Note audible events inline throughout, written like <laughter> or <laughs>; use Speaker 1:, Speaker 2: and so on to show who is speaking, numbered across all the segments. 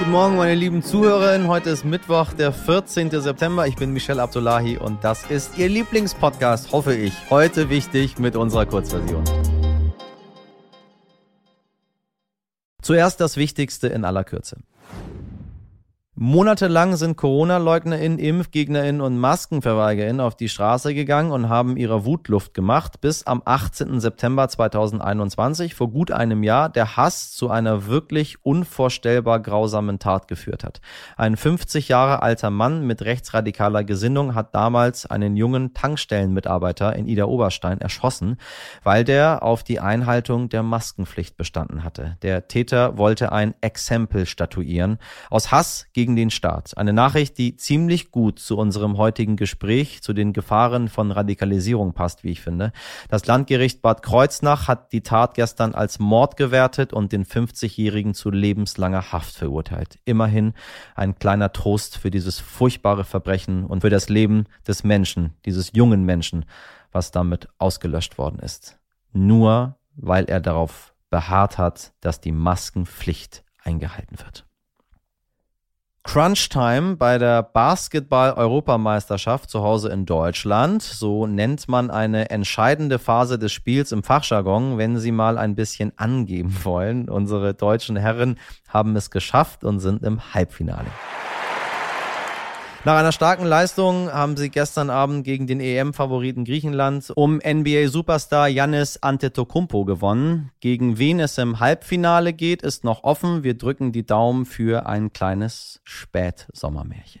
Speaker 1: Guten Morgen, meine lieben Zuhörerinnen. Heute ist Mittwoch, der 14. September. Ich bin Michelle Abdullahi und das ist Ihr Lieblingspodcast, hoffe ich. Heute wichtig mit unserer Kurzversion. Zuerst das Wichtigste in aller Kürze. Monatelang sind Corona-LeugnerInnen, ImpfgegnerInnen und MaskenverweigerInnen auf die Straße gegangen und haben ihrer Wut Luft gemacht, bis am 18. September 2021, vor gut einem Jahr, der Hass zu einer wirklich unvorstellbar grausamen Tat geführt hat. Ein 50 Jahre alter Mann mit rechtsradikaler Gesinnung hat damals einen jungen Tankstellenmitarbeiter in Ida Oberstein erschossen, weil der auf die Einhaltung der Maskenpflicht bestanden hatte. Der Täter wollte ein Exempel statuieren. Aus Hass gegen gegen den Staat. Eine Nachricht, die ziemlich gut zu unserem heutigen Gespräch, zu den Gefahren von Radikalisierung passt, wie ich finde. Das Landgericht Bad Kreuznach hat die Tat gestern als Mord gewertet und den 50-Jährigen zu lebenslanger Haft verurteilt. Immerhin ein kleiner Trost für dieses furchtbare Verbrechen und für das Leben des Menschen, dieses jungen Menschen, was damit ausgelöscht worden ist. Nur weil er darauf beharrt hat, dass die Maskenpflicht eingehalten wird. Crunch-Time bei der Basketball-Europameisterschaft zu Hause in Deutschland. So nennt man eine entscheidende Phase des Spiels im Fachjargon, wenn Sie mal ein bisschen angeben wollen. Unsere deutschen Herren haben es geschafft und sind im Halbfinale. Nach einer starken Leistung haben sie gestern Abend gegen den EM-Favoriten Griechenland um NBA-Superstar Yannis Antetokounmpo gewonnen. Gegen wen es im Halbfinale geht, ist noch offen. Wir drücken die Daumen für ein kleines Spätsommermärchen.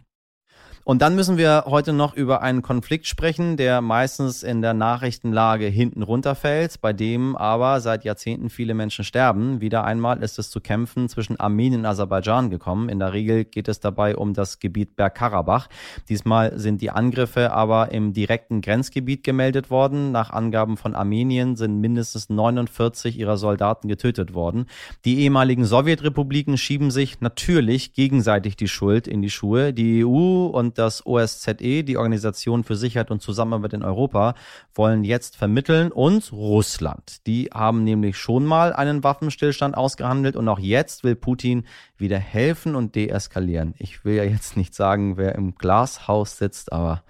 Speaker 1: Und dann müssen wir heute noch über einen Konflikt sprechen, der meistens in der Nachrichtenlage hinten runterfällt, bei dem aber seit Jahrzehnten viele Menschen sterben. Wieder einmal ist es zu Kämpfen zwischen Armenien und Aserbaidschan gekommen. In der Regel geht es dabei um das Gebiet Bergkarabach. Diesmal sind die Angriffe aber im direkten Grenzgebiet gemeldet worden. Nach Angaben von Armenien sind mindestens 49 ihrer Soldaten getötet worden. Die ehemaligen Sowjetrepubliken schieben sich natürlich gegenseitig die Schuld in die Schuhe. Die EU und und das OSZE, die Organisation für Sicherheit und Zusammenarbeit in Europa, wollen jetzt vermitteln und Russland. Die haben nämlich schon mal einen Waffenstillstand ausgehandelt und auch jetzt will Putin wieder helfen und deeskalieren. Ich will ja jetzt nicht sagen, wer im Glashaus sitzt, aber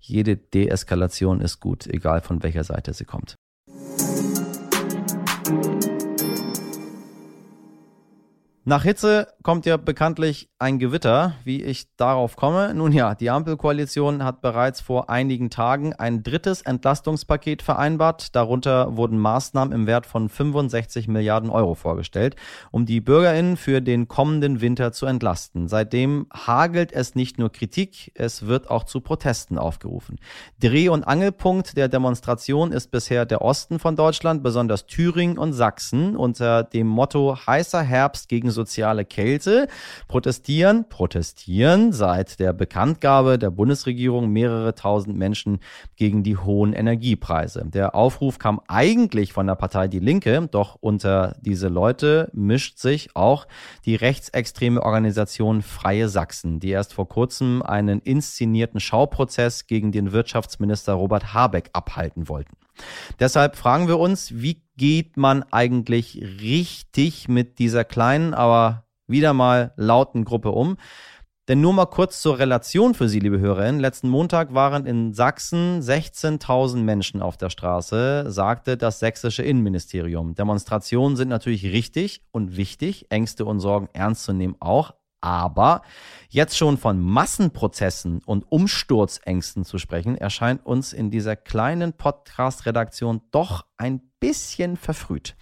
Speaker 1: jede Deeskalation ist gut, egal von welcher Seite sie kommt. Nach Hitze kommt ja bekanntlich ein Gewitter, wie ich darauf komme. Nun ja, die Ampelkoalition hat bereits vor einigen Tagen ein drittes Entlastungspaket vereinbart. Darunter wurden Maßnahmen im Wert von 65 Milliarden Euro vorgestellt, um die Bürgerinnen für den kommenden Winter zu entlasten. Seitdem hagelt es nicht nur Kritik, es wird auch zu Protesten aufgerufen. Dreh- und Angelpunkt der Demonstration ist bisher der Osten von Deutschland, besonders Thüringen und Sachsen, unter dem Motto heißer Herbst gegen soziale Kälte protestieren, protestieren seit der Bekanntgabe der Bundesregierung mehrere tausend Menschen gegen die hohen Energiepreise. Der Aufruf kam eigentlich von der Partei Die Linke, doch unter diese Leute mischt sich auch die rechtsextreme Organisation Freie Sachsen, die erst vor kurzem einen inszenierten Schauprozess gegen den Wirtschaftsminister Robert Habeck abhalten wollten. Deshalb fragen wir uns, wie geht man eigentlich richtig mit dieser kleinen, aber wieder mal lauten Gruppe um? Denn nur mal kurz zur Relation für Sie, liebe Hörerinnen. Letzten Montag waren in Sachsen 16.000 Menschen auf der Straße, sagte das sächsische Innenministerium. Demonstrationen sind natürlich richtig und wichtig, Ängste und Sorgen ernst zu nehmen auch. Aber jetzt schon von Massenprozessen und Umsturzängsten zu sprechen, erscheint uns in dieser kleinen Podcast-Redaktion doch ein bisschen verfrüht.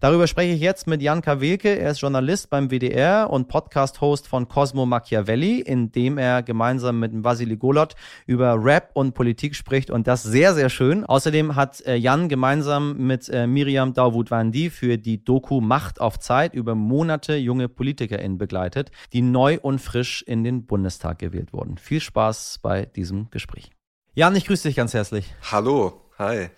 Speaker 1: Darüber spreche ich jetzt mit Jan Kawelke. Er ist Journalist beim WDR und Podcast-Host von Cosmo Machiavelli, in dem er gemeinsam mit Vasili Golot über Rap und Politik spricht und das sehr, sehr schön. Außerdem hat äh, Jan gemeinsam mit äh, Miriam Dawood-Wandi für die Doku Macht auf Zeit über Monate junge PolitikerInnen begleitet, die neu und frisch in den Bundestag gewählt wurden. Viel Spaß bei diesem Gespräch. Jan, ich grüße dich ganz herzlich.
Speaker 2: Hallo, hi.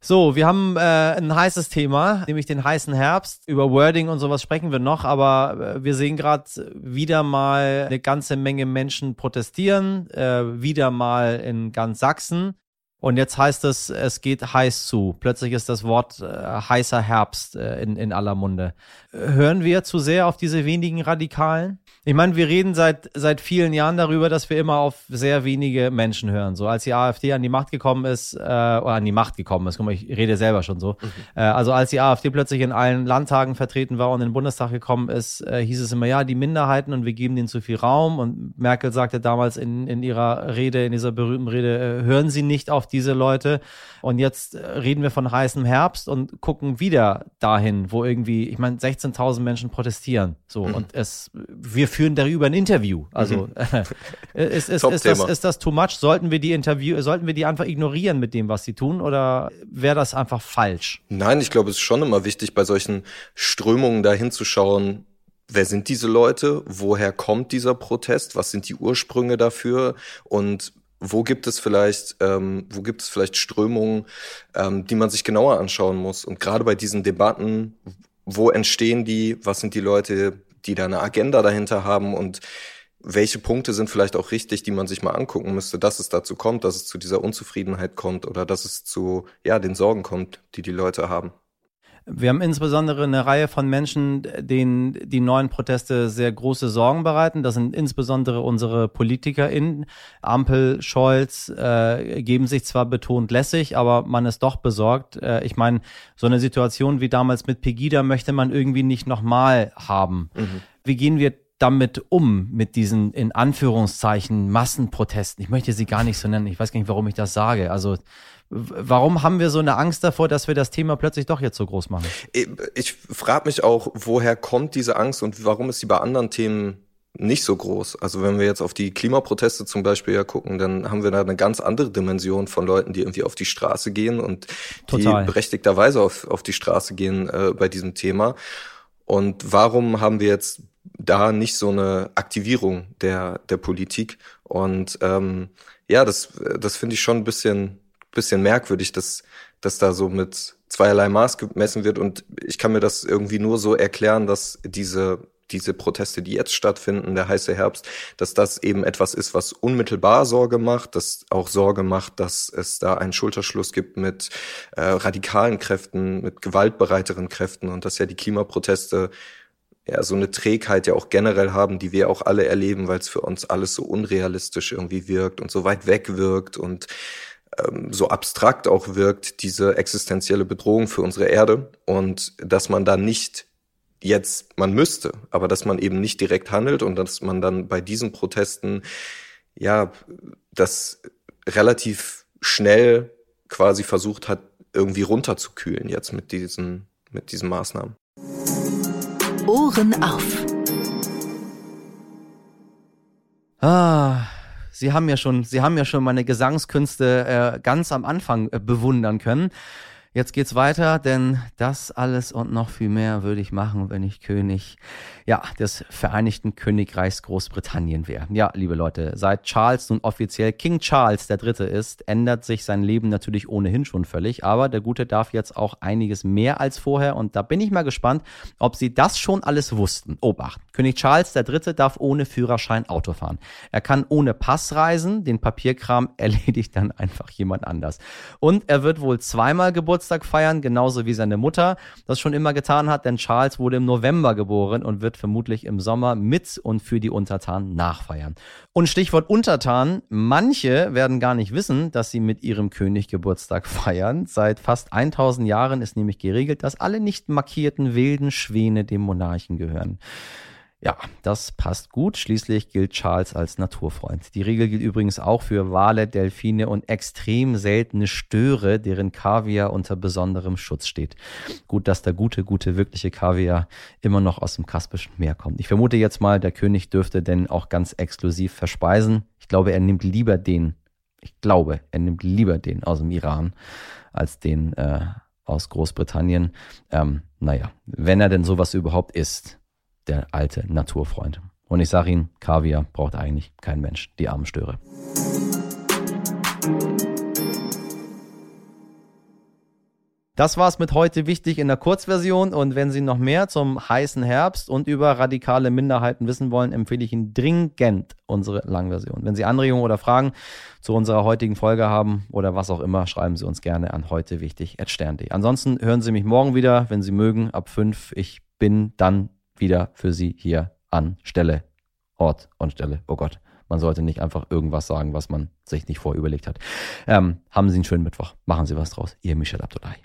Speaker 1: So, wir haben äh, ein heißes Thema, nämlich den heißen Herbst. Über Wording und sowas sprechen wir noch, aber äh, wir sehen gerade wieder mal eine ganze Menge Menschen protestieren, äh, wieder mal in ganz Sachsen. Und jetzt heißt es, es geht heiß zu. Plötzlich ist das Wort äh, heißer Herbst äh, in, in aller Munde. Hören wir zu sehr auf diese wenigen Radikalen? Ich meine, wir reden seit, seit vielen Jahren darüber, dass wir immer auf sehr wenige Menschen hören. So als die AfD an die Macht gekommen ist, äh, oder an die Macht gekommen ist, guck mal, ich rede selber schon so. Mhm. Äh, also als die AfD plötzlich in allen Landtagen vertreten war und in den Bundestag gekommen ist, äh, hieß es immer, ja, die Minderheiten und wir geben denen zu viel Raum. Und Merkel sagte damals in, in ihrer Rede, in dieser berühmten Rede, äh, hören Sie nicht auf diese Leute. Und jetzt äh, reden wir von heißem Herbst und gucken wieder dahin, wo irgendwie, ich meine, 16.000 Menschen protestieren. So, mhm. und es, wir führen darüber ein Interview. Also, mhm. <laughs> ist, ist, ist, das, ist das too much? Sollten wir die Interview, sollten wir die einfach ignorieren mit dem, was sie tun, oder wäre das einfach falsch?
Speaker 2: Nein, ich glaube, es ist schon immer wichtig, bei solchen Strömungen da hinzuschauen, wer sind diese Leute? Woher kommt dieser Protest? Was sind die Ursprünge dafür? Und wo gibt es vielleicht, ähm, wo gibt es vielleicht Strömungen, ähm, die man sich genauer anschauen muss? Und gerade bei diesen Debatten, wo entstehen die? Was sind die Leute, die da eine Agenda dahinter haben? Und welche Punkte sind vielleicht auch richtig, die man sich mal angucken müsste, dass es dazu kommt, dass es zu dieser Unzufriedenheit kommt oder dass es zu ja den Sorgen kommt, die die Leute haben?
Speaker 1: Wir haben insbesondere eine Reihe von Menschen, denen die neuen Proteste sehr große Sorgen bereiten. Das sind insbesondere unsere PolitikerInnen. Ampel, Scholz äh, geben sich zwar betont lässig, aber man ist doch besorgt. Äh, ich meine, so eine Situation wie damals mit Pegida möchte man irgendwie nicht nochmal haben. Mhm. Wie gehen wir damit um, mit diesen in Anführungszeichen Massenprotesten? Ich möchte sie gar nicht so nennen. Ich weiß gar nicht, warum ich das sage. Also Warum haben wir so eine Angst davor, dass wir das Thema plötzlich doch jetzt so groß machen?
Speaker 2: Ich, frage mich auch, woher kommt diese Angst und warum ist sie bei anderen Themen nicht so groß. Also wenn wir jetzt auf die Klimaproteste zum Beispiel ja gucken, dann haben wir da eine ganz andere Dimension von Leuten, die irgendwie auf die Straße gehen und Total. die berechtigterweise auf, auf die Straße gehen äh, bei diesem Thema. Und warum haben wir jetzt da nicht so eine Aktivierung der, der Politik? Und ähm, ja, das, das finde ich schon ein bisschen bisschen merkwürdig, dass, dass da so mit zweierlei Maß gemessen wird. Und ich kann mir das irgendwie nur so erklären, dass diese diese Proteste, die jetzt stattfinden, der heiße Herbst, dass das eben etwas ist, was unmittelbar Sorge macht, das auch Sorge macht, dass es da einen Schulterschluss gibt mit äh, radikalen Kräften, mit gewaltbereiteren Kräften und dass ja die Klimaproteste ja so eine Trägheit ja auch generell haben, die wir auch alle erleben, weil es für uns alles so unrealistisch irgendwie wirkt und so weit weg wirkt und ähm, so abstrakt auch wirkt, diese existenzielle Bedrohung für unsere Erde und dass man da nicht jetzt, man müsste, aber dass man eben nicht direkt handelt und dass man dann bei diesen Protesten ja das relativ schnell quasi versucht hat, irgendwie runterzukühlen jetzt mit diesen, mit diesen Maßnahmen.
Speaker 3: Ohren auf.
Speaker 1: Ah, Sie haben ja schon, Sie haben ja schon meine Gesangskünste äh, ganz am Anfang äh, bewundern können. Jetzt geht's weiter, denn das alles und noch viel mehr würde ich machen, wenn ich König ja, des Vereinigten Königreichs Großbritannien wäre. Ja, liebe Leute, seit Charles nun offiziell King Charles Dritte ist, ändert sich sein Leben natürlich ohnehin schon völlig, aber der Gute darf jetzt auch einiges mehr als vorher und da bin ich mal gespannt, ob Sie das schon alles wussten. Obacht, König Charles Dritte darf ohne Führerschein Auto fahren. Er kann ohne Pass reisen, den Papierkram <laughs> erledigt dann einfach jemand anders. Und er wird wohl zweimal Geburtstag feiern, genauso wie seine Mutter das schon immer getan hat, denn Charles wurde im November geboren und wird vermutlich im Sommer mit und für die Untertanen nachfeiern. Und Stichwort Untertanen, manche werden gar nicht wissen, dass sie mit ihrem König Geburtstag <laughs> feiern. Seit fast 1000 Jahren ist nämlich geregelt, dass alle nicht markierten wilden Schwäne dem Monarchen gehören. Ja, das passt gut. Schließlich gilt Charles als Naturfreund. Die Regel gilt übrigens auch für Wale, Delfine und extrem seltene Störe, deren Kaviar unter besonderem Schutz steht. Gut, dass der gute, gute, wirkliche Kaviar immer noch aus dem Kaspischen Meer kommt. Ich vermute jetzt mal, der König dürfte denn auch ganz exklusiv verspeisen. Ich glaube, er nimmt lieber den, ich glaube, er nimmt lieber den aus dem Iran als den äh, aus Großbritannien. Ähm, naja, wenn er denn sowas überhaupt isst der alte Naturfreund. Und ich sage Ihnen, Kaviar braucht eigentlich kein Mensch, die armen Störe. Das war's mit heute wichtig in der Kurzversion und wenn Sie noch mehr zum heißen Herbst und über radikale Minderheiten wissen wollen, empfehle ich Ihnen dringend unsere Langversion. Wenn Sie Anregungen oder Fragen zu unserer heutigen Folge haben oder was auch immer, schreiben Sie uns gerne an heute wichtig. Ansonsten hören Sie mich morgen wieder, wenn Sie mögen, ab fünf. Ich bin dann wieder für Sie hier an Stelle, Ort und Stelle. Oh Gott. Man sollte nicht einfach irgendwas sagen, was man sich nicht vorüberlegt hat. Ähm, haben Sie einen schönen Mittwoch. Machen Sie was draus. Ihr Michel Abdullahi.